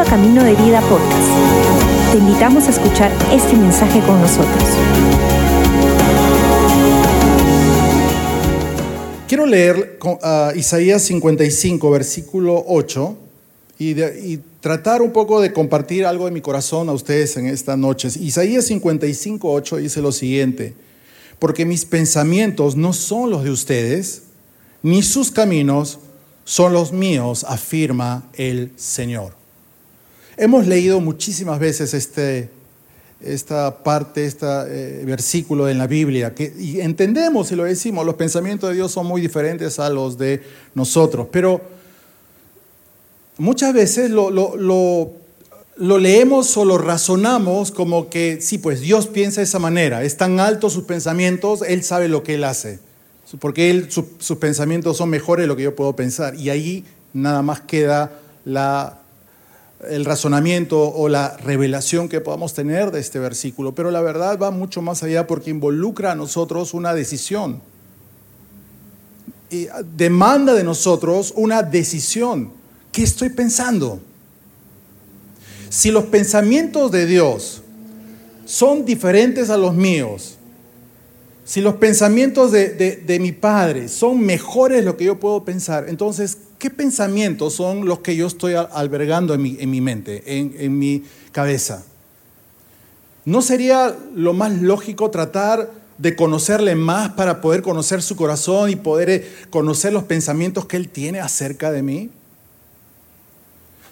A Camino de Vida Podcast. Te invitamos a escuchar este mensaje con nosotros. Quiero leer uh, Isaías 55, versículo 8, y, y, tratar un poco de compartir algo de mi corazón a ustedes en esta noche. Isaías 55, 8 dice lo siguiente, porque mis pensamientos no son los de ustedes, ni sus caminos son los míos, afirma el Señor. Hemos leído muchísimas veces este, esta parte, este eh, versículo en la Biblia, y entendemos y lo decimos, los pensamientos de Dios son muy diferentes a los de nosotros, pero muchas veces lo, lo, lo, lo leemos o lo razonamos como que, sí, pues Dios piensa de esa manera, es tan alto sus pensamientos, Él sabe lo que Él hace porque él, sus pensamientos son mejores de lo que yo puedo pensar. Y ahí nada más queda la, el razonamiento o la revelación que podamos tener de este versículo. Pero la verdad va mucho más allá porque involucra a nosotros una decisión. Y demanda de nosotros una decisión. ¿Qué estoy pensando? Si los pensamientos de Dios son diferentes a los míos, si los pensamientos de, mi padre son mejores de lo que yo puedo pensar, entonces, ¿qué pensamientos son los que yo estoy albergando en mi, en mi mente, en, en mi cabeza? ¿No sería lo más lógico tratar de conocerle más para poder conocer su corazón y poder eh, conocer los pensamientos que él tiene acerca de mí?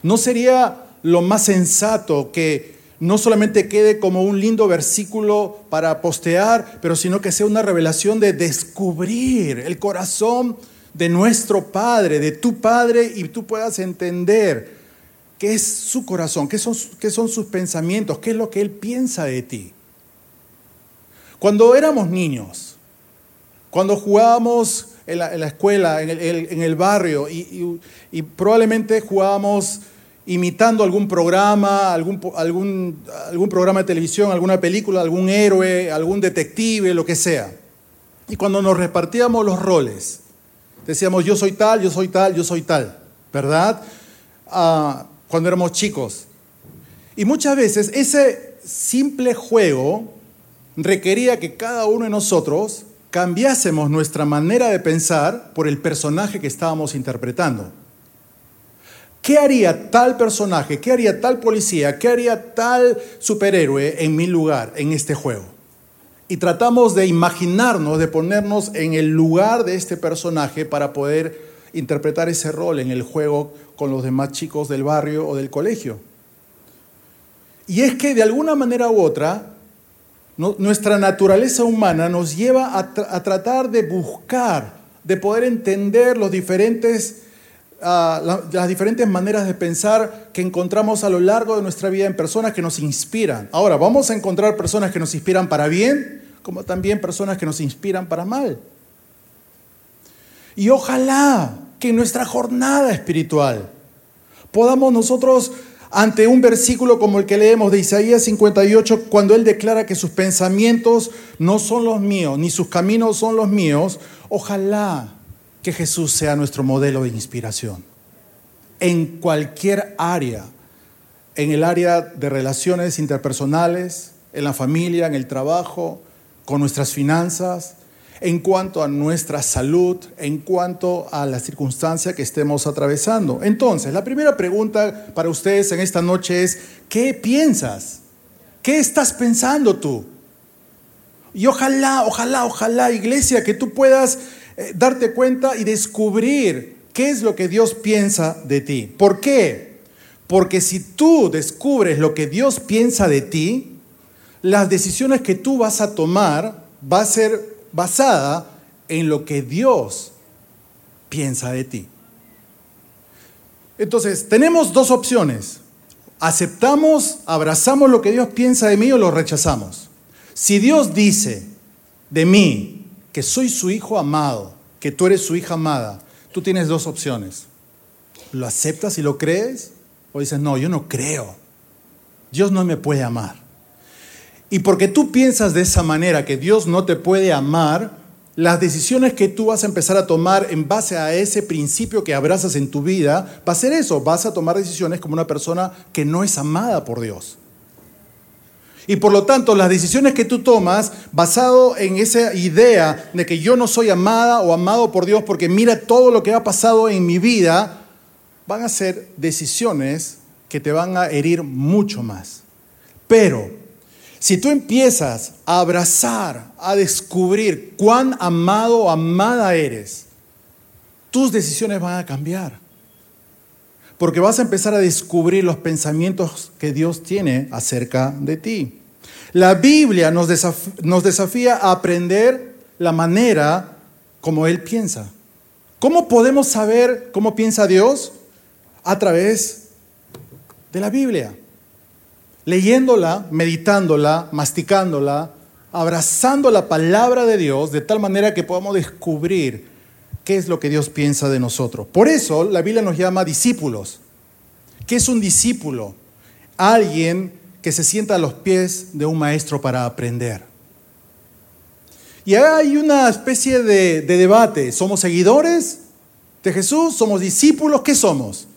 ¿No sería lo más sensato que no solamente quede como un lindo versículo para postear, pero sino que sea una revelación de descubrir el corazón de nuestro Padre, de tu Padre, y tú puedas entender qué es su corazón, qué son, qué son sus pensamientos, qué es lo que Él piensa de ti. Cuando éramos niños, cuando jugábamos en la, escuela, en el, barrio, y, probablemente jugábamos imitando algún programa, algún, algún programa de televisión, alguna película, algún héroe, algún detective, lo que sea. Y cuando nos repartíamos los roles, decíamos yo soy tal, yo soy tal, yo soy tal, ¿verdad? Ah, cuando éramos chicos. Y muchas veces ese simple juego requería que cada uno de nosotros cambiásemos nuestra manera de pensar por el personaje que estábamos interpretando. ¿Qué haría tal personaje? ¿Qué haría tal policía? ¿Qué haría tal superhéroe en mi lugar en este juego? Y tratamos de imaginarnos, de ponernos en el lugar de este personaje para poder interpretar ese rol en el juego con los demás chicos del barrio o del colegio. Y es que de alguna manera u otra, nuestra naturaleza humana nos lleva a, tratar de buscar, de poder entender los diferentes las diferentes maneras de pensar que encontramos a lo largo de nuestra vida en personas que nos inspiran. Ahora, vamos a encontrar personas que nos inspiran para bien, como también personas que nos inspiran para mal. Y ojalá que en nuestra jornada espiritual podamos nosotros, ante un versículo como el que leemos de Isaías 58, cuando Él declara que sus pensamientos no son los míos, ni sus caminos son los míos, ojalá que Jesús sea nuestro modelo de inspiración. En cualquier área, en el área de relaciones interpersonales, en la familia, en el trabajo, con nuestras finanzas, en cuanto a nuestra salud, en cuanto a la circunstancia que estemos atravesando. Entonces, la primera pregunta para ustedes en esta noche es, ¿qué piensas? ¿Qué estás pensando tú? Y ojalá, ojalá, ojalá, iglesia, que tú puedas eh, darte cuenta y descubrir qué es lo que Dios piensa de ti. ¿Por qué? Porque si tú descubres lo que Dios piensa de ti, las decisiones que tú vas a tomar va a ser basada en lo que Dios piensa de ti. Entonces, tenemos dos opciones. Aceptamos, abrazamos lo que Dios piensa de mí o lo rechazamos. Si Dios dice de mí, que soy su hijo amado, que tú eres su hija amada, tú tienes dos opciones. ¿Lo aceptas y lo crees? O dices, no, yo no creo. Dios no me puede amar. Y porque tú piensas de esa manera que Dios no te puede amar, las decisiones que tú vas a empezar a tomar en base a ese principio que abrazas en tu vida, va a ser eso, vas a tomar decisiones como una persona que no es amada por Dios. Y por lo tanto, las decisiones que tú tomas, basado en esa idea de que yo no soy amada o amado por Dios porque mira todo lo que ha pasado en mi vida, van a ser decisiones que te van a herir mucho más. Pero si tú empiezas a abrazar, a descubrir cuán amado o amada eres, tus decisiones van a cambiar. Porque vas a empezar a descubrir los pensamientos que Dios tiene acerca de ti. La Biblia nos desafía, nos desafía a aprender la manera como Él piensa. ¿Cómo podemos saber cómo piensa Dios? A través de la Biblia leyéndola, meditándola, masticándola, abrazando la palabra de Dios de tal manera que podamos descubrir qué es lo que Dios piensa de nosotros. Por eso la Biblia nos llama discípulos. ¿Qué es un discípulo? Alguien que se sienta a los pies de un maestro para aprender. Y hay una especie de, de debate. ¿Somos seguidores de Jesús? ¿Somos discípulos? ¿Qué somos?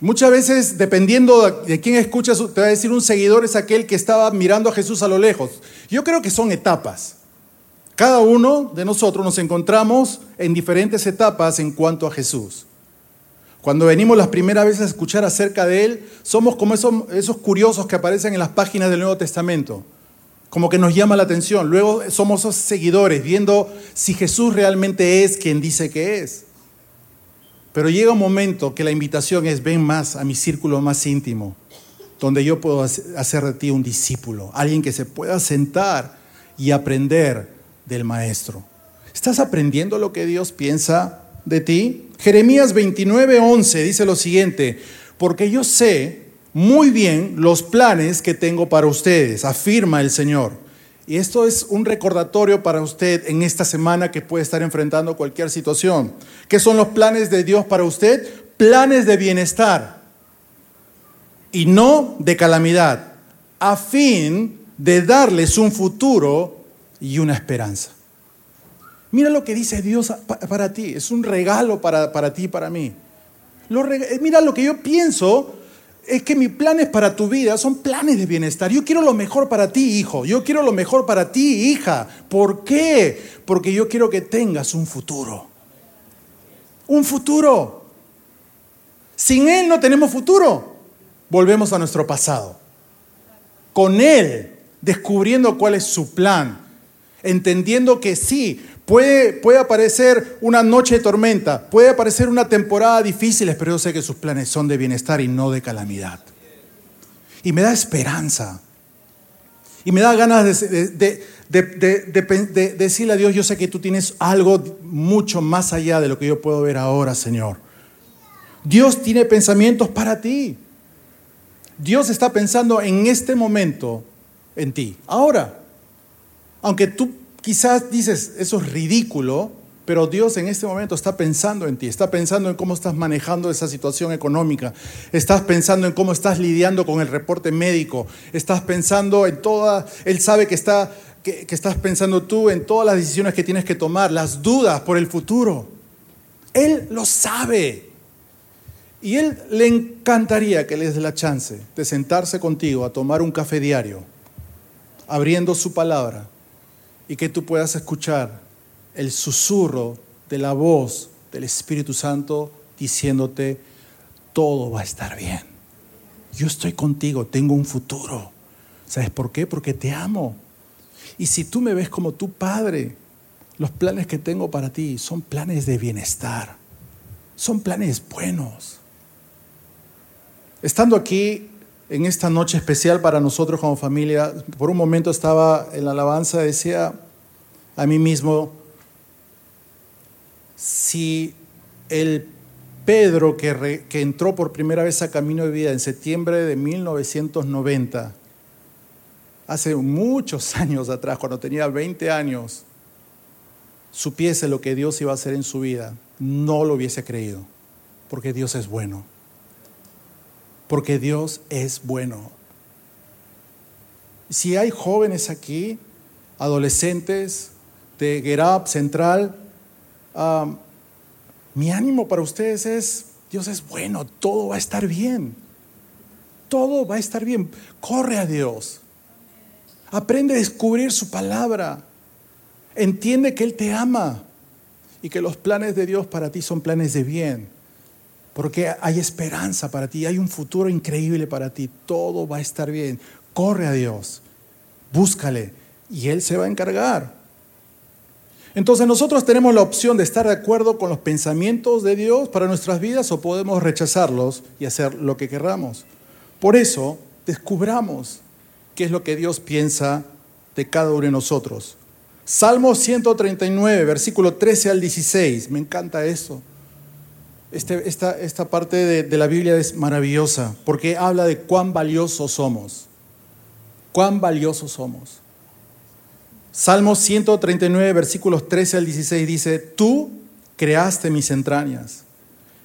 Muchas veces, dependiendo de quién escuchas, te va a decir un seguidor es aquel que estaba mirando a Jesús a lo lejos. Yo creo que son etapas. Cada uno de nosotros nos encontramos en diferentes etapas en cuanto a Jesús. Cuando venimos las primeras veces a escuchar acerca de Él, somos como esos, curiosos que aparecen en las páginas del Nuevo Testamento, como que nos llama la atención. Luego somos esos seguidores, viendo si Jesús realmente es quien dice que es. Pero llega un momento que la invitación es, ven más a mi círculo más íntimo, donde yo puedo hacer de ti un discípulo, alguien que se pueda sentar y aprender del maestro. ¿Estás aprendiendo lo que Dios piensa de ti? Jeremías 29, 11 dice lo siguiente, porque yo sé muy bien los planes que tengo para ustedes, afirma el Señor y esto es un recordatorio para usted en esta semana que puede estar enfrentando cualquier situación. ¿Qué son los planes de Dios para usted? Planes de bienestar y no de calamidad, a fin de darles un futuro y una esperanza. Mira lo que dice Dios para ti, es un regalo para, para ti y para mí. mira lo que yo pienso es que mis planes para tu vida son planes de bienestar. Yo quiero lo mejor para ti, hijo. Yo quiero lo mejor para ti, hija. ¿Por qué? Porque yo quiero que tengas un futuro. Un futuro. Sin Él no tenemos futuro. Volvemos a nuestro pasado. Con Él, descubriendo cuál es su plan. Entendiendo que sí, Puede, puede, aparecer una noche de tormenta, puede aparecer una temporada difícil, pero yo sé que sus planes son de bienestar y no de calamidad. Y me da esperanza. Y me da ganas de, de, decirle a Dios, yo sé que tú tienes algo mucho más allá de lo que yo puedo ver ahora, Señor. Dios tiene pensamientos para ti. Dios está pensando en este momento en ti. Ahora, aunque tú Quizás dices, eso es ridículo, pero Dios en este momento está pensando en ti, está pensando en cómo estás manejando esa situación económica, estás pensando en cómo estás lidiando con el reporte médico, estás pensando en toda, Él sabe que, está, que, que estás pensando tú en todas las decisiones que tienes que tomar, las dudas por el futuro. Él lo sabe. Y Él le encantaría que le des la chance de sentarse contigo a tomar un café diario, abriendo su palabra y que tú puedas escuchar el susurro de la voz del Espíritu Santo diciéndote, todo va a estar bien. Yo estoy contigo, tengo un futuro. ¿Sabes por qué? Porque te amo. Y si tú me ves como tu padre, los planes que tengo para ti son planes de bienestar, son planes buenos. Estando aquí en esta noche especial para nosotros como familia, por un momento estaba en la alabanza, decía a mí mismo, si el Pedro que, que entró por primera vez a Camino de Vida en septiembre de 1990, hace muchos años atrás, cuando tenía 20 años, supiese lo que Dios iba a hacer en su vida, no lo hubiese creído, porque Dios es bueno porque Dios es bueno. Si hay jóvenes aquí, adolescentes, de Gerab Central, mi ánimo para ustedes es, Dios es bueno, todo va a estar bien. Todo va a estar bien. Corre a Dios. Aprende a descubrir su palabra. Entiende que Él te ama y que los planes de Dios para ti son planes de bien. Porque hay esperanza para ti, hay un futuro increíble para ti. Todo va a estar bien. Corre a Dios, búscale y Él se va a encargar. Entonces nosotros tenemos la opción de estar de acuerdo con los pensamientos de Dios para nuestras vidas o podemos rechazarlos y hacer lo que queramos. Por eso, descubramos qué es lo que Dios piensa de cada uno de nosotros. Salmo 139, versículo 13 al 16. Me encanta eso. Este, esta, esta, parte de, de la Biblia es maravillosa porque habla de cuán valiosos somos. Cuán valiosos somos. Salmo 139, versículos 13 al 16 dice, tú creaste mis entrañas,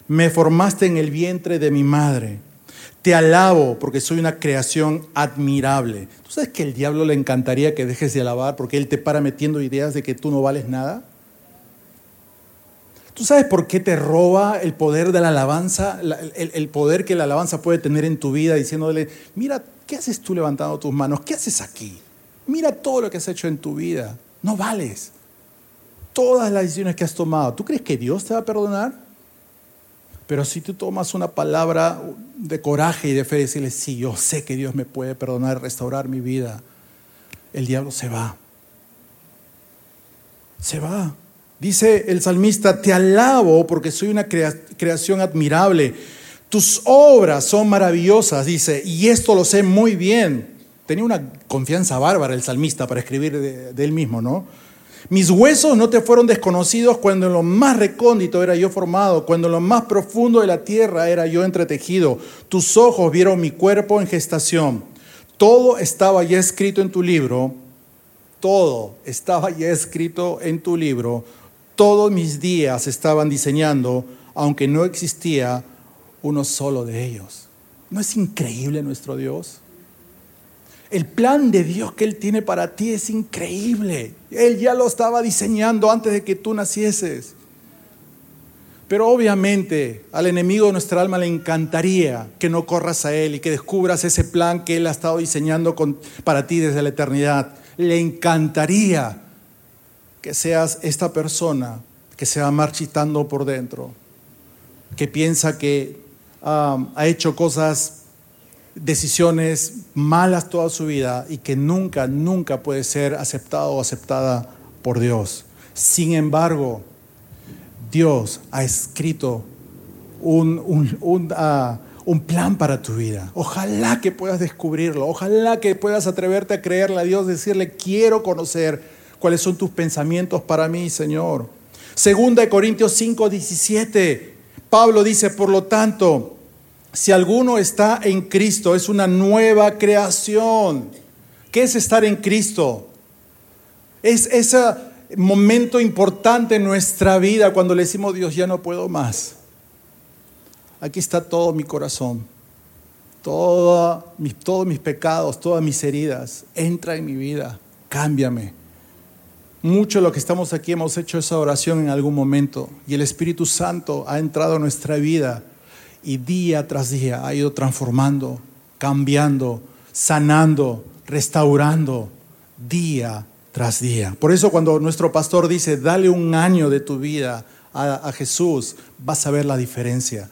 me formaste en el vientre de mi madre. Te alabo porque soy una creación admirable. ¿Tú sabes que el diablo le encantaría que dejes de alabar porque él te para metiendo ideas de que tú no vales nada? ¿Tú sabes por qué te roba el poder de la alabanza, el, poder que la alabanza puede tener en tu vida diciéndole, mira, ¿qué haces tú levantando tus manos? ¿Qué haces aquí? Mira todo lo que has hecho en tu vida. No vales. Todas las decisiones que has tomado. ¿Tú crees que Dios te va a perdonar? Pero si tú tomas una palabra de coraje y de fe, decirle, sí, yo sé que Dios me puede perdonar, restaurar mi vida, el diablo se va. Se va. Dice el salmista, te alabo porque soy una creación admirable. Tus obras son maravillosas, dice, y esto lo sé muy bien. Tenía una confianza bárbara el salmista para escribir de, él mismo, ¿no? Mis huesos no te fueron desconocidos cuando en lo más recóndito era yo formado, cuando en lo más profundo de la tierra era yo entretejido. Tus ojos vieron mi cuerpo en gestación. Todo estaba ya escrito en tu libro, todo estaba ya escrito en tu libro. Todos mis días estaban diseñando, aunque no existía uno solo de ellos. ¿No es increíble nuestro Dios? El plan de Dios que Él tiene para ti es increíble. Él ya lo estaba diseñando antes de que tú nacieses. Pero obviamente al enemigo de nuestra alma le encantaría que no corras a Él y que descubras ese plan que Él ha estado diseñando para ti desde la eternidad. Le encantaría que seas esta persona que se va marchitando por dentro, que piensa que ah, ha hecho cosas decisiones malas toda su vida y que nunca, nunca puede ser aceptado o aceptada por Dios. Sin embargo, Dios ha escrito un, ah, un, plan para tu vida. Ojalá que puedas descubrirlo, ojalá que puedas atreverte a creerle a Dios, decirle, quiero conocer cuáles son tus pensamientos para mí, Señor. Segunda de Corintios 5, 17, Pablo dice, por lo tanto, si alguno está en Cristo, es una nueva creación. ¿Qué es estar en Cristo? Es ese momento importante en nuestra vida cuando le decimos, Dios, ya no puedo más. Aquí está todo mi corazón, todos mis pecados, todas mis heridas. Entra en mi vida, cámbiame. Mucho de lo que estamos aquí hemos hecho esa oración en algún momento y el Espíritu Santo ha entrado en nuestra vida y día tras día ha ido transformando, cambiando, sanando, restaurando, día tras día. Por eso cuando nuestro pastor dice, dale un año de tu vida a, Jesús, vas a ver la diferencia.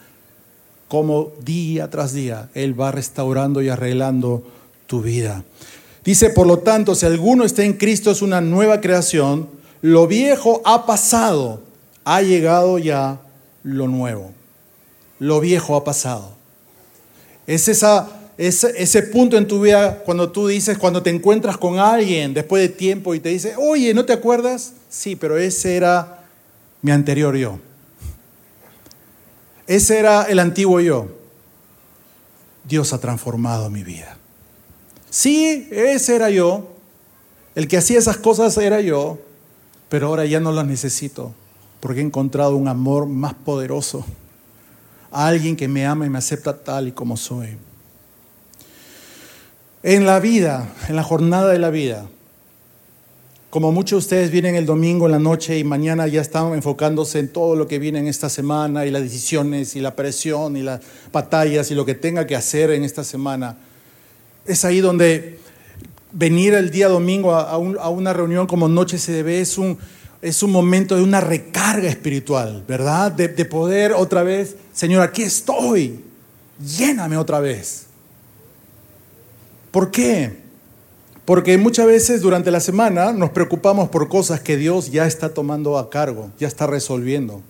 Como día tras día Él va restaurando y arreglando tu vida. Dice, por lo tanto, si alguno está en Cristo es una nueva creación, lo viejo ha pasado, ha llegado ya lo nuevo lo viejo ha pasado. Es esa, ese, punto en tu vida cuando tú dices, cuando te encuentras con alguien después de tiempo y te dice, oye, ¿no te acuerdas? Sí, pero ese era mi anterior yo. Ese era el antiguo yo. Dios ha transformado mi vida. Sí, ese era yo. El que hacía esas cosas era yo, pero ahora ya no las necesito porque he encontrado un amor más poderoso alguien que me ama y me acepta tal y como soy. En la vida, en la jornada de la vida, Como muchos de ustedes vienen el domingo en la noche y mañana ya están enfocándose en todo lo que viene en esta semana y las decisiones y la presión y las batallas y lo que tenga que hacer en esta semana, es ahí donde venir el día domingo a, una reunión como Noche debe es un, es un momento de una recarga espiritual, ¿verdad? De, de poder otra vez, Señor, aquí estoy, lléname otra vez. ¿Por qué? Porque muchas veces durante la semana nos preocupamos por cosas que Dios ya está tomando a cargo, ya está resolviendo.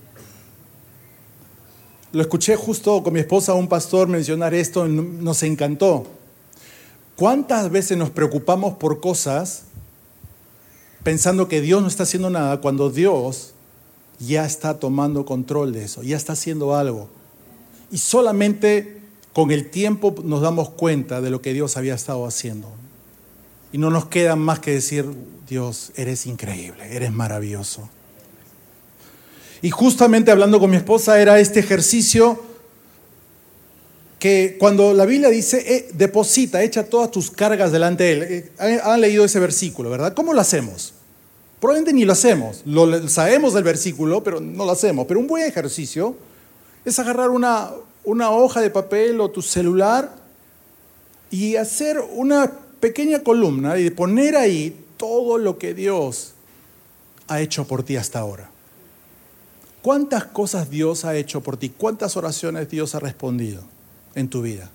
Lo escuché justo con mi esposa, un pastor, mencionar esto, nos encantó. ¿Cuántas veces nos preocupamos por cosas pensando que Dios no está haciendo nada cuando Dios ya está tomando control de eso, ya está haciendo algo? Y solamente con el tiempo nos damos cuenta de lo que Dios había estado haciendo. Y no nos queda más que decir, Dios, eres increíble, eres maravilloso. Y justamente hablando con mi esposa era este ejercicio que cuando la Biblia dice, eh, deposita, echa todas tus cargas delante de Él. Eh, han leído ese versículo, ¿verdad? ¿Cómo lo hacemos? Probablemente ni lo hacemos. Lo sabemos del versículo, pero no lo hacemos. Pero un buen ejercicio es agarrar una, una hoja de papel o tu celular y hacer una pequeña columna y poner ahí todo lo que Dios ha hecho por ti hasta ahora. ¿Cuántas cosas Dios ha hecho por ti? ¿Cuántas oraciones Dios ha respondido en tu vida?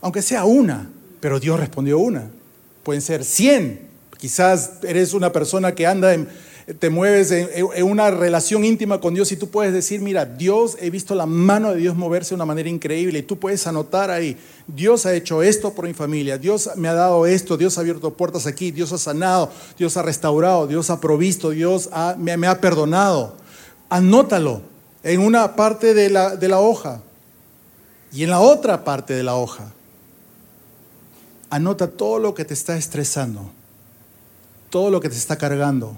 Aunque sea una, pero Dios respondió una. Pueden ser cien. Quizás eres una persona que anda en, te mueves en, una relación íntima con Dios y tú puedes decir, mira, Dios, he visto la mano de Dios moverse de una manera increíble y tú puedes anotar ahí, Dios ha hecho esto por mi familia, Dios me ha dado esto, Dios ha abierto puertas aquí, Dios ha sanado, Dios ha restaurado, Dios ha provisto, Dios me, ha perdonado. Anótalo en una parte de la, de la hoja y en la otra parte de la hoja. Anota todo lo que te está estresando, todo lo que te está cargando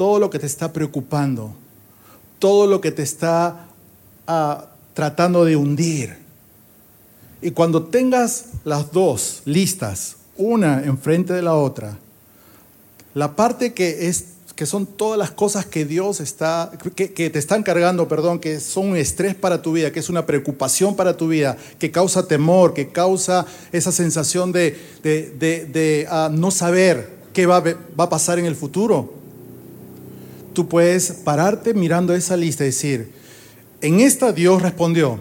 todo lo que te está preocupando, todo lo que te está ah, tratando de hundir. Y cuando tengas las dos listas, una enfrente de la otra, la parte que es que son todas las cosas que Dios está, que, te están cargando, perdón, que son un estrés para tu vida, que es una preocupación para tu vida, que causa temor, que causa esa sensación de, de, ah, no saber qué va, va a pasar en el futuro tú puedes pararte mirando esa lista y decir, en esta Dios respondió,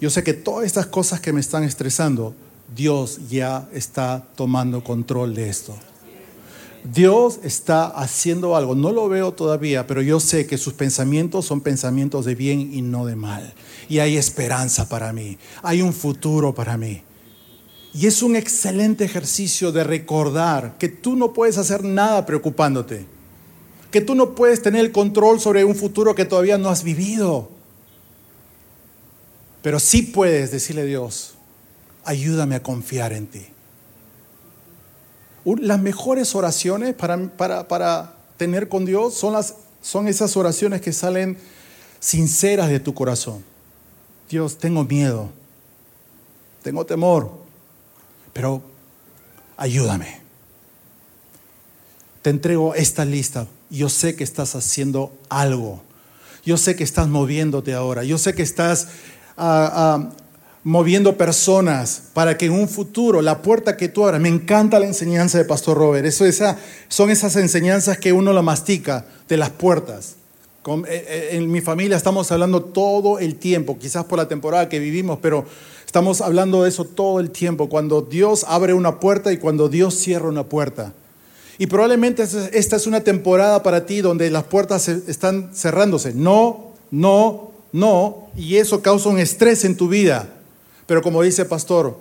yo sé que todas estas cosas que me están estresando, Dios ya está tomando control de esto. Dios está haciendo algo, no lo veo todavía, pero yo sé que sus pensamientos son pensamientos de bien y no de mal. Y hay esperanza para mí, hay un futuro para mí. Y es un excelente ejercicio de recordar que tú no puedes hacer nada preocupándote que tú no puedes tener el control sobre un futuro que todavía no has vivido. Pero sí puedes decirle a Dios, ayúdame a confiar en ti. Las mejores oraciones para, para, tener con Dios son, las, son esas oraciones que salen sinceras de tu corazón. Dios, tengo miedo, tengo temor, pero ayúdame. Te entrego esta lista yo sé que estás haciendo algo. Yo sé que estás moviéndote ahora. Yo sé que estás ah, ah, moviendo personas para que en un futuro la puerta que tú abras, me encanta la enseñanza de Pastor Robert. Eso, esa, son esas enseñanzas que uno la mastica de las puertas. Eh, eh, en mi familia estamos hablando todo el tiempo, quizás por la temporada que vivimos, pero estamos hablando de eso todo el tiempo, cuando Dios abre una puerta y cuando Dios cierra una puerta. Y probablemente esta es una temporada para ti donde las puertas están cerrándose. No, no, no. Y eso causa un estrés en tu vida. Pero como dice pastor,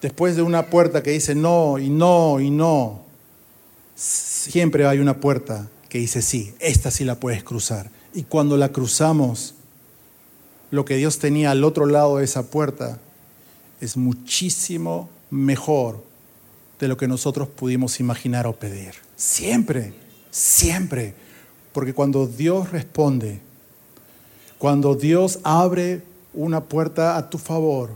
después de una puerta que dice no y no y no, siempre hay una puerta que dice sí, esta sí la puedes cruzar. Y cuando la cruzamos, lo que Dios tenía al otro lado de esa puerta es muchísimo mejor de lo que nosotros pudimos imaginar o pedir. Siempre, siempre. Porque cuando Dios responde, cuando Dios abre una puerta a tu favor,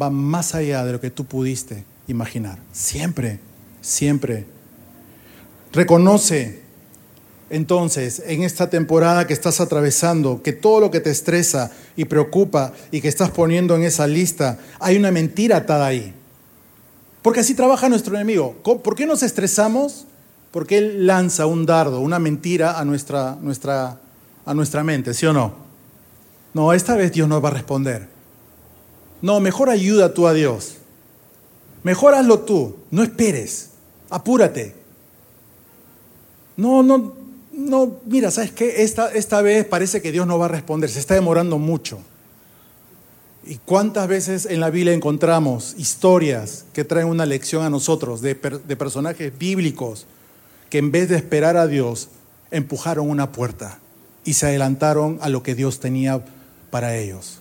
va más allá de lo que tú pudiste imaginar. Siempre. siempre. Reconoce entonces en esta temporada que estás atravesando que todo lo que te estresa y preocupa y que estás poniendo en esa lista, hay una mentira atada ahí. Porque así trabaja nuestro enemigo. ¿Por qué nos estresamos? Porque él lanza un dardo, una mentira a nuestra, nuestra, a nuestra mente, ¿sí o no? No, esta vez Dios nos va a responder. No, mejor ayuda tú a Dios. Mejor hazlo tú, no esperes, apúrate. No, no, no, mira, ¿sabes qué? Esta, esta vez parece que Dios no va a responder, se está demorando mucho. ¿Y cuántas veces en la Biblia encontramos historias que traen una lección a nosotros de, de personajes bíblicos que en vez de esperar a Dios, empujaron una puerta y se adelantaron a lo que Dios tenía para ellos?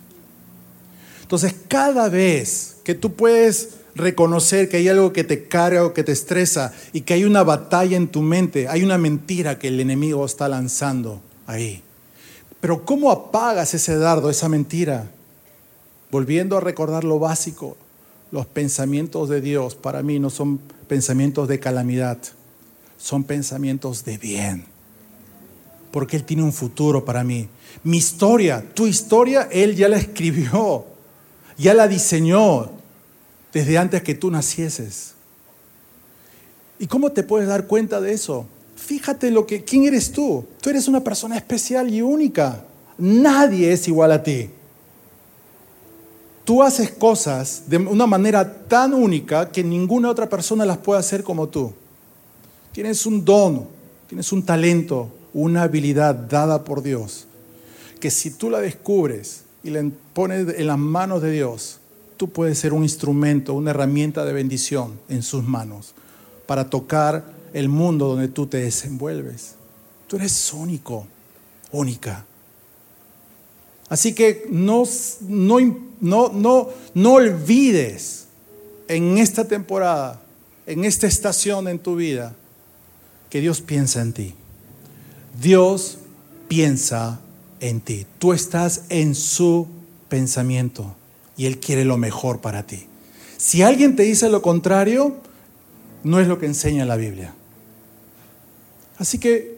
Entonces, cada vez que tú puedes reconocer que hay algo que te carga o que te estresa y que hay una batalla en tu mente, hay una mentira que el enemigo está lanzando ahí. Pero ¿cómo apagas ese dardo, esa mentira? Volviendo a recordar lo básico, los pensamientos de Dios para mí no son pensamientos de calamidad, son pensamientos de bien. Porque Él tiene un futuro para mí. Mi historia, tu historia, Él ya la escribió, ya la diseñó, desde antes que tú nacieses. ¿Y cómo te puedes dar cuenta de eso? Fíjate lo que quién eres tú. Tú eres una persona especial y única. Nadie es igual a ti. Tú haces cosas de una manera tan única que ninguna otra persona las puede hacer como tú. Tienes un don, tienes un talento, una habilidad dada por Dios, que si tú la descubres y la pones en las manos de Dios, tú puedes ser un instrumento, una herramienta de bendición en sus manos para tocar el mundo donde tú te desenvuelves. Tú eres único, única. Así que no, no, no, no, olvides en esta temporada, en esta estación en tu vida, que Dios piensa en ti. Dios piensa en ti. Tú estás en su pensamiento y Él quiere lo mejor para ti. Si alguien te dice lo contrario, no es lo que enseña la Biblia. Así que,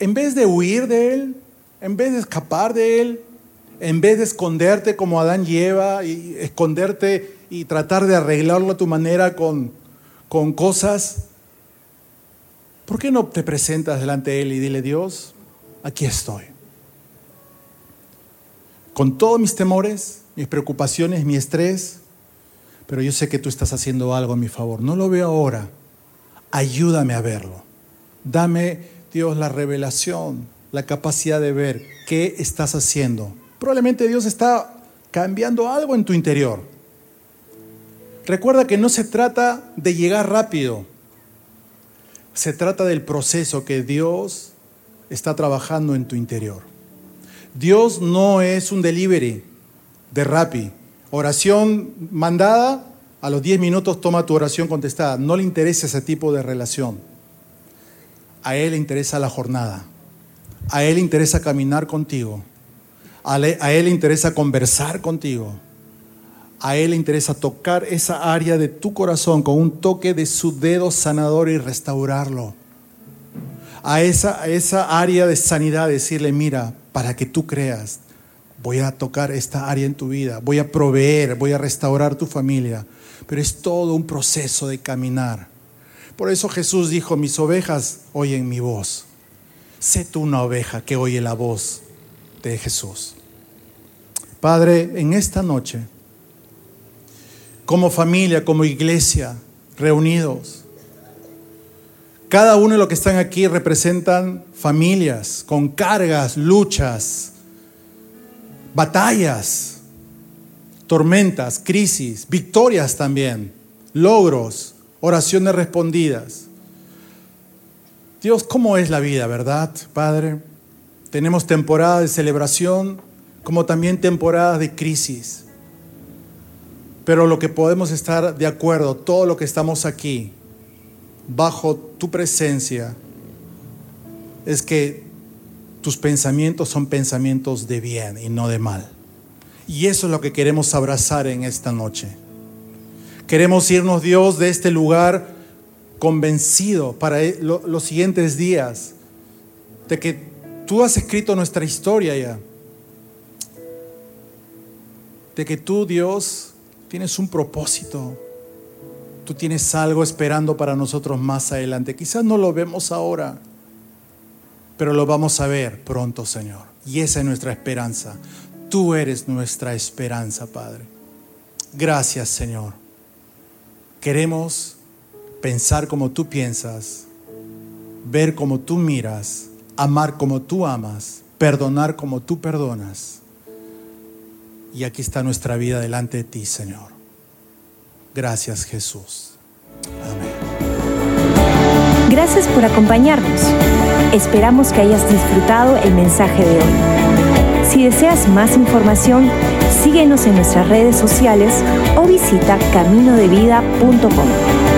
en vez de huir de Él, en vez de escapar de Él, en vez de esconderte como Adán lleva y esconderte y tratar de arreglarlo a tu manera con, con cosas, ¿por qué no te presentas delante de Él y dile, Dios, aquí estoy? Con todos mis temores, mis preocupaciones, mi estrés, pero yo sé que tú estás haciendo algo a mi favor. No lo veo ahora. Ayúdame a verlo. Dame, Dios, la revelación, la capacidad de ver qué estás haciendo. Probablemente Dios está cambiando algo en tu interior. Recuerda que no se trata de llegar rápido. Se trata del proceso que Dios está trabajando en tu interior. Dios no es un delivery de Rappi. Oración mandada, a los 10 minutos toma tu oración contestada. No le interesa ese tipo de relación. A Él le interesa la jornada. A Él le interesa caminar contigo. A Él le interesa conversar contigo. A Él le interesa tocar esa área de tu corazón con un toque de su dedo sanador y restaurarlo. A esa, a esa área de sanidad decirle, mira, para que tú creas, voy a tocar esta área en tu vida, voy a proveer, voy a restaurar tu familia, pero es todo un proceso de caminar. Por eso Jesús dijo, mis ovejas oyen mi voz. Sé tú una oveja que oye la voz de Jesús. Padre, en esta noche, como familia, como iglesia, reunidos, cada uno de los que están aquí representan familias con cargas, luchas, batallas, tormentas, crisis, victorias también, logros, oraciones respondidas. Dios, ¿cómo es la vida, verdad, Padre? Tenemos temporadas de celebración como también temporadas de crisis. Pero lo que podemos estar de acuerdo, todo lo que estamos aquí, bajo tu presencia, es que tus pensamientos son pensamientos de bien y no de mal. Y eso es lo que queremos abrazar en esta noche. Queremos irnos, Dios, de este lugar convencido para e, los siguientes días de que tú has escrito nuestra historia ya. De que tú, Dios, tienes un propósito. Tú tienes algo esperando para nosotros más adelante. Quizás no lo vemos ahora, pero lo vamos a ver pronto, Señor. Y esa es nuestra esperanza. Tú eres nuestra esperanza, Padre. Gracias, Señor. Queremos pensar como tú piensas, ver como tú miras, amar como tú amas, perdonar como tú perdonas. Y aquí está nuestra vida delante de ti, Señor. Gracias, Jesús. Amén. Gracias por acompañarnos. Esperamos que hayas disfrutado el mensaje de hoy. Si deseas más información, síguenos en nuestras redes sociales o visita caminodevida.com.